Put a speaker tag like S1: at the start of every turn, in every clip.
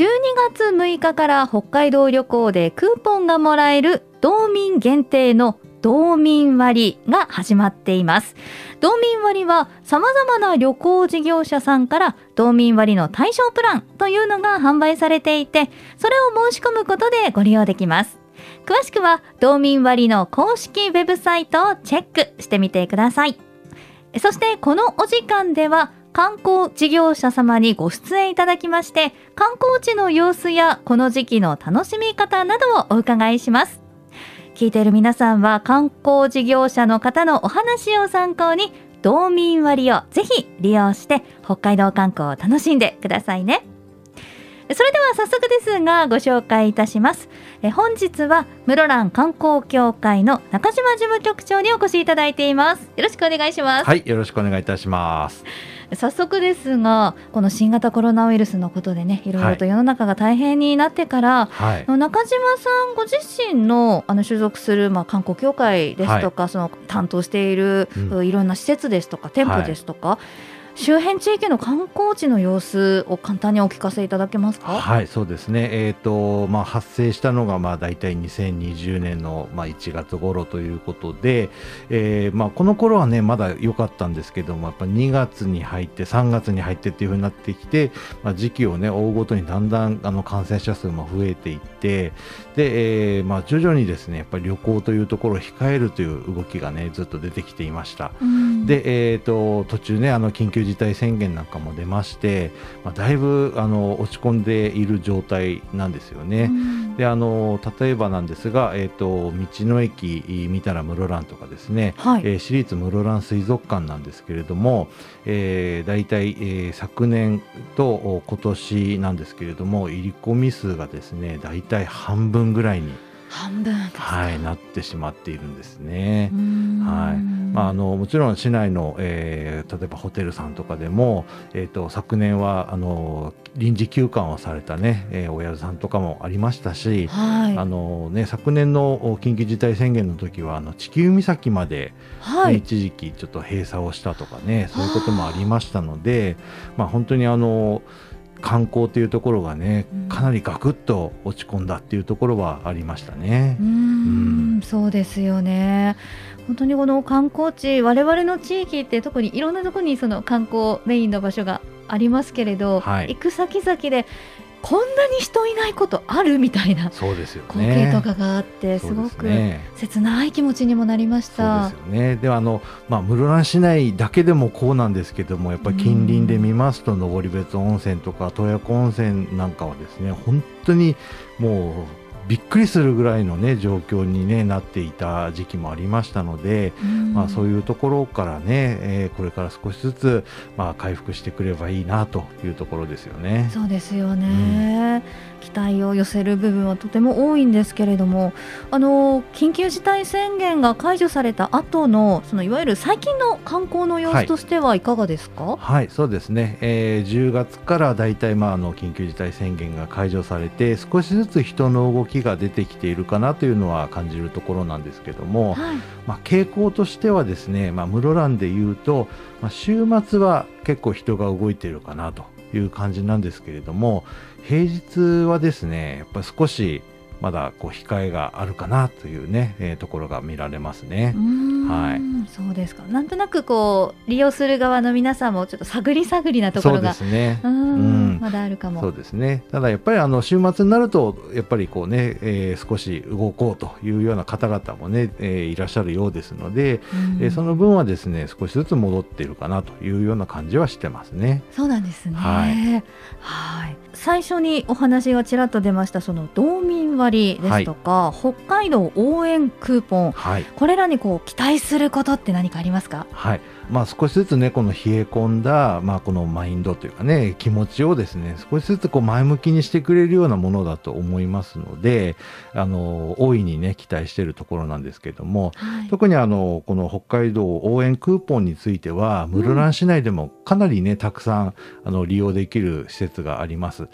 S1: 12月6日から北海道旅行でクーポンがもらえる道民限定の道民割が始まっています。道民割は様々な旅行事業者さんから道民割の対象プランというのが販売されていて、それを申し込むことでご利用できます。詳しくは道民割の公式ウェブサイトをチェックしてみてください。そしてこのお時間では観光事業者様にご出演いただきまして観光地の様子やこの時期の楽しみ方などをお伺いします。聞いている皆さんは観光事業者の方のお話を参考に道民割をぜひ利用して北海道観光を楽しんでくださいね。それでは早速ですがご紹介いたします。え本日は室蘭観光協会の中島事務局長にお越しいただいています。よろしくお願いします。
S2: はいよろしくお願いいたします。
S1: 早速ですがこの新型コロナウイルスのことでねいろいろと世の中が大変になってから、はい、中島さんご自身のあの所属する、まあ、観光協会ですとか、はい、その担当している、うん、いろんな施設ですとか店舗ですとか、はい周辺地域の観光地の様子を簡単にお聞かせいただけますか？
S2: はい、そうですね。えっ、ー、とまあ発生したのがまあだいたい2020年のまあ1月頃ということで、えー、まあこの頃はねまだ良かったんですけども、やっぱ2月に入って3月に入ってっていう風になってきて、まあ時期をね追うごとにだんだんあの感染者数も増えていって、で、えー、まあ徐々にですねやっぱり旅行というところを控えるという動きがねずっと出てきていました。で、えっ、ー、と途中ねあの緊急事事態宣言なんかも出まして、まあ、だいぶあの落ち込んでいる状態なんですよね。であの例えばなんですが、えーと、道の駅見たら室蘭とかですね、はい、えー、私立室蘭水族館なんですけれども、えー、大体、えー、昨年と今年なんですけれども入り込み数がですね大体半分ぐらいに
S1: 半分
S2: はい、なってしまっているんですね。はいまあ、あのもちろん市内の、えー、例えばホテルさんとかでも、えーと、昨年はあの臨時休館をされたね、えー、お宿さんとかもありましたし、はい、あのね、昨年の緊急事態宣言の時はあの地球岬まで、ね、はい、一時期ちょっと閉鎖をしたとかねそういうこともありましたので、まあ、本当にあの観光というところがね、かなりガクッと落ち込んだっていうところはありましたね。
S1: うん、そうですよね。本当にこの観光地、我々の地域って特にいろんなところにその観光メインの場所がありますけれど、はい、行く先々でこんなに人いないことあるみたいな
S2: そうですよ、
S1: ね、光景とかがあってすごく切ない気持ちにもなりました。
S2: そうですよね。ではあのまあ室蘭市内だけでもこうなんですけども、やっぱり近隣で見ますと登別温泉とか洞爺湖温泉なんかはですね、本当にもうびっくりするぐらいの、ね、状況に、ね、なっていた時期もありましたので、まあ、そういうところからね、えー、これから少しずつ、まあ、回復してくればいいなというところですよね。
S1: そうですよね、うん期待を寄せる部分はとても多いんですけれどもあの緊急事態宣言が解除された後のそのいわゆる最近の観光の様子としてはいかがですか、
S2: はい、はい、そうですね、えー、10月から大体、まあ、あの緊急事態宣言が解除されて少しずつ人の動きが出てきているかなというのは感じるところなんですけども、はい、まあ、傾向としてはですね、まあ、室蘭でいうと、まあ、週末は結構人が動いているかなという感じなんですけれども平日はですねやっぱ少しまだこう控えがあるかなというね、えー、ところが見られますね。
S1: はい、そうですか。なんとなくこう利用する側の皆さんもちょっと探り探りなところが
S2: そうですね。
S1: うん、まだあるかも。
S2: そうですね。ただやっぱりあの週末になるとやっぱりこうね、えー、少し動こうというような方々もね、えー、いらっしゃるようですので、えー、その分はですね少しずつ戻っているかなというような感じはしてますね。
S1: そうなんですね。はい。はい最初にお話がちらっと出ましたその道民割ですとか、はい、北海道応援クーポン、はい、これらにこう期待することって何かありますか？
S2: はい。まあ、少しずつねこの冷え込んだ、まあ、このマインドというかね気持ちをですね少しずつこう前向きにしてくれるようなものだと思いますのであの大いにね期待しているところなんですけども、はい、特にあのこの北海道応援クーポンについては室蘭市内でもかなりねたくさんあの利用できる施設があります。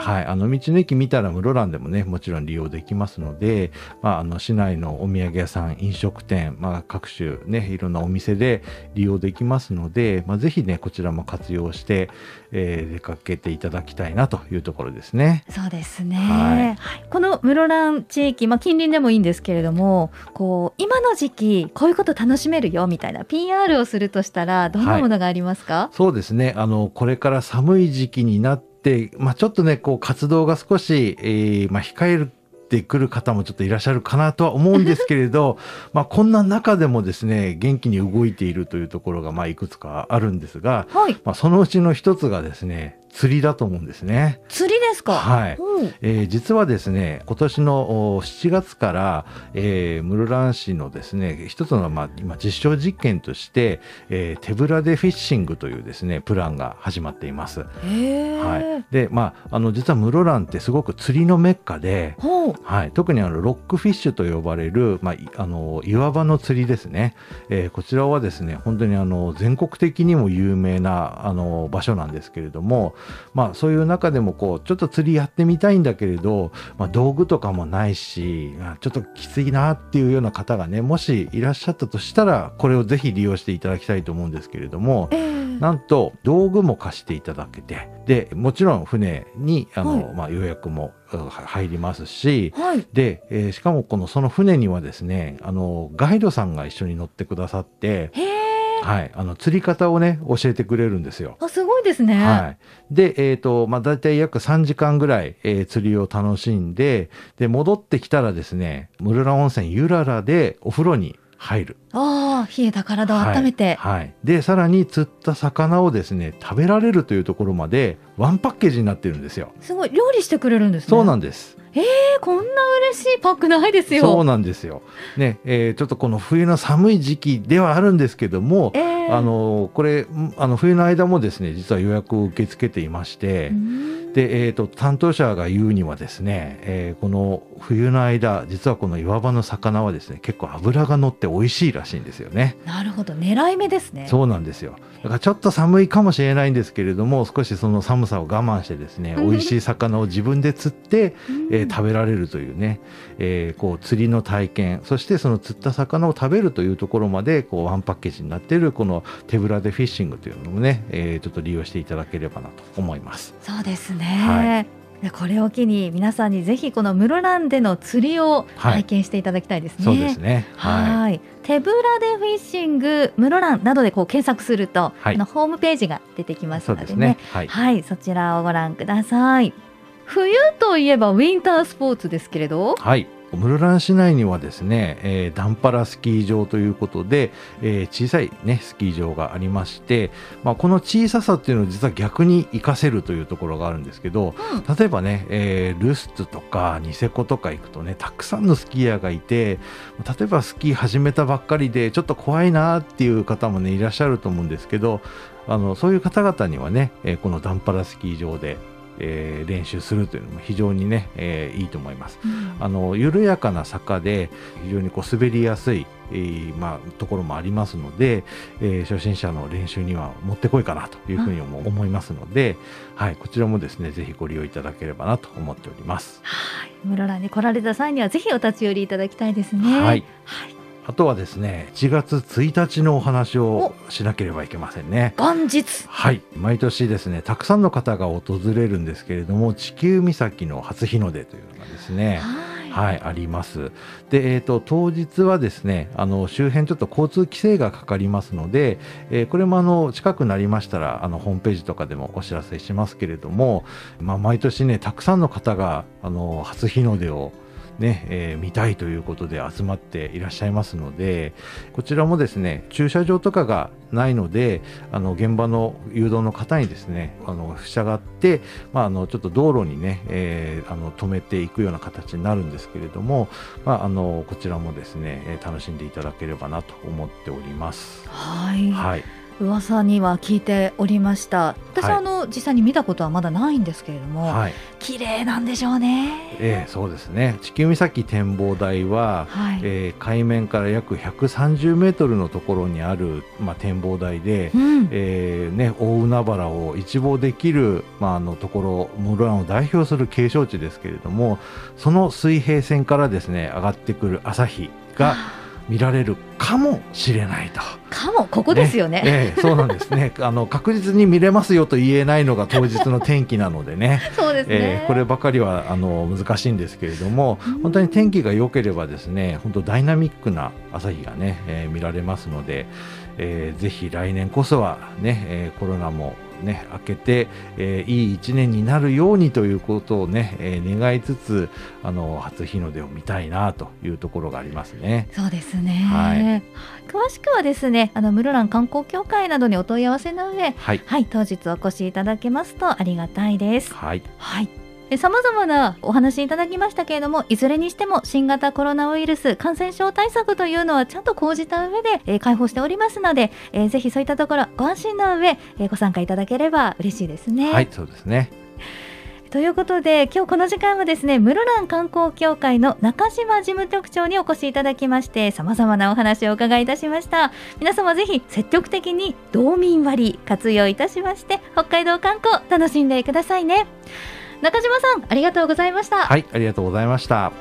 S2: はい、はい、あの道の駅見たら室蘭でもねもちろん利用できますので、まあ、あの市内のお土産屋さん飲食店、まあ、各種ねいろんなお店で利用できますので、まあ、ぜひねこちらも活用して、えー出かけていただきたいなというところですね。
S1: そうですね、
S2: はい。
S1: はいこの室蘭地域、まあ、近隣でもいいんですけれどもこう今の時期こういうこと楽しめるよみたいな PR をするとしたらどんなものがありますか、
S2: そうですね。あの、これから寒い時期になって、まあ、ちょっとね、こう、活動が少し、えーまあ、控えてくる方もちょっといらっしゃるかなとは思うんですけれど、まあ、こんな中でもですね、元気に動いているというところが、まあ、いくつかあるんですが、
S1: はい
S2: まあ、そのうちの一つがですね、釣りだと思うんですね。
S1: 釣りですか？
S2: はい。
S1: おう
S2: えー実はですね今年のお7月から、えー室蘭市のですね一つの、まあ、今実証実験として、えー手ぶらでフィッシングというですねプランが始まっています。はい、でまああの実は室蘭ってすごく釣りのメッカで、はい、特にあのロックフィッシュと呼ばれる、まあ、いあの岩場の釣りですね、えーこちらはですね本当にあの全国的にも有名なあの場所なんですけれども、まあ、そういう中でもこうちょっと釣りやってみたいんだけれど、まあ、道具とかもないしあちょっときついなっていうような方がねもしいらっしゃったとしたらこれをぜひ利用していただきたいと思うんですけれども、
S1: えー
S2: なんと道具も貸していただけてでもちろん船にあの、
S1: はい。
S2: まあ、予約もうん入りますし
S1: はい。
S2: で、えーしかもこのその船にはですねあのガイドさんが一緒に乗ってくださって、
S1: へえ、
S2: はい、あの釣り方をね教えてくれるんですよ。
S1: あすごいですね、
S2: はい、で、えーとまあ、大体約3時間ぐらい、えー釣りを楽しんでで戻ってきたらですね室蘭温泉ゆららでお風呂に入る。
S1: ああ冷えた体を温めて、
S2: はいはいでさらに釣った魚をですね食べられるというところまでワンパッケージになってるんですよ。
S1: すごい料理してくれるんですね
S2: そうなんです。
S1: えーこんな嬉しいパックないですよ。
S2: そうなんですよ。ね、えーちょっとこの冬の寒い時期ではあるんですけども、
S1: えー。
S2: あのこれんあの冬の間もですね実は予約を受け付けていまして、
S1: うん
S2: で、えー、と担当者が言うにはですね、えーこの冬の間実はこの岩場の魚はですね結構脂が乗って美味しいらしいんですよね。
S1: なるほど狙い目ですね
S2: そうなんですよ。だからちょっと寒いかもしれないんですけれども、少しその寒さを我慢してですね、
S1: うん
S2: 美味しい魚を自分で釣って、
S1: うん
S2: えー食べられるというね、えーこう釣りの体験、そしてその釣った魚を食べるというところまで、こうワンパッケージになっているこの手ぶらでフィッシングというのもね、えーちょっと利用していただければなと思います。
S1: そうですね、
S2: は
S1: でこれを機に皆さんにぜひこの室蘭での釣りを
S2: はい
S1: 体験していただきたいですね。
S2: そうですね。はい。
S1: はい手ぶらでフィッシング室蘭などでこう検索すると、
S2: はい
S1: あのホームページが出てきますのでね
S2: ですね。はい。
S1: はいそちらをご覧ください冬といえばウィンタースポーツですけれど
S2: はい。室蘭市内にはですね、えーダンパラスキー場ということで、えー小さいね、スキー場がありまして、まあ、この小ささっていうのを実は逆に活かせるというところがあるんですけど、
S1: うん。
S2: 例えばね、えールスツとかニセコとか行くとね、たくさんのスキーヤーがいて、例えばスキー始めたばっかりでちょっと怖いなっていう方もね、いらっしゃると思うんですけど、あの、そういう方々にはね、えーこのダンパラスキー場で、えー練習するというのも非常にね、えーいいと思います。あの緩やかな坂で非常にこう滑りやすい、えーまあ、ところもありますので、えー初心者の練習にはもってこいかなというふうにも思いますので、はい、こちらもですねぜひご利用いただければなと思っております。
S1: はい室蘭に来られた際にはぜひお立ち寄りいただきたいですね。
S2: はい、
S1: はい
S2: あとはですね1月1日のお話をしなければいけませんね。
S1: 元日
S2: はい毎年ですねたくさんの方が訪れるんですけれども地球岬の初日の出というのがですね、
S1: はい
S2: はい、あります。で、えっ、と、当日はですね、あの、周辺ちょっと交通規制がかかりますので、えーこれもあの、近くなりましたら、あの、ホームページとかでもお知らせしますけれども、まあ、毎年ね、たくさんの方が、あの、初日の出を、ね、えー見たいということで集まっていらっしゃいますので、こちらもですね、駐車場とかがないので、あの、現場の誘導の方にですね、あの、従って、まあ、あのちょっと道路にね、えーあの止めていくような形になるんですけれども、まあ、あのこちらもですね、えー楽しんでいただければなと思っております。
S1: はい、
S2: はい、
S1: 噂には聞いておりました。私は
S2: はい。
S1: あの、実際に見たことはまだないんですけれども、
S2: はい、
S1: 綺麗なんでしょうね。
S2: ええそうですね。地球岬展望台は、
S1: はい、
S2: えー海面から約130メートルのところにある、まあ、展望台で、
S1: うん。
S2: えーね、大海原を一望できる、まあ、あのところ室蘭を代表する景勝地ですけれどもその水平線からですね上がってくる朝日が見られるかもしれないと。
S1: かもここですよね。
S2: ええそうなんですね。あの確実に見れますよと言えないのが当日の天気なのでね。
S1: そうですね、
S2: えーこればかりはあの難しいんですけれども、
S1: うん。
S2: 本当に天気が良ければですね本当ダイナミックな朝日がね、えー見られますので、えーぜひ来年こそはね、えーコロナもね明けて、えーいい一年になるようにということをね、えー願いつつあの初日の出を見たいなというところがありますね。
S1: そうですね、
S2: はい。
S1: 詳しくはですねあの室蘭観光協会などにお問い合わせの上
S2: はい、
S1: はい当日お越しいただけますとありがたいです。
S2: はい、
S1: はいさまざまなお話いただきましたけれどもいずれにしても新型コロナウイルス感染症対策というのはちゃんと講じた上で、えー開放しておりますので、えーぜひそういったところご安心の上、えーご参加いただければ嬉しいですね。
S2: はい、そうですね。
S1: ということで今日この時間はですね室蘭観光協会の中島事務局長にお越しいただきましてさまざまなお話をお伺いいたしました皆様ぜひ積極的に道民割活用いたしまして北海道観光楽しんでくださいね中島さんありがとうございました、
S2: はい、ありがとうございました。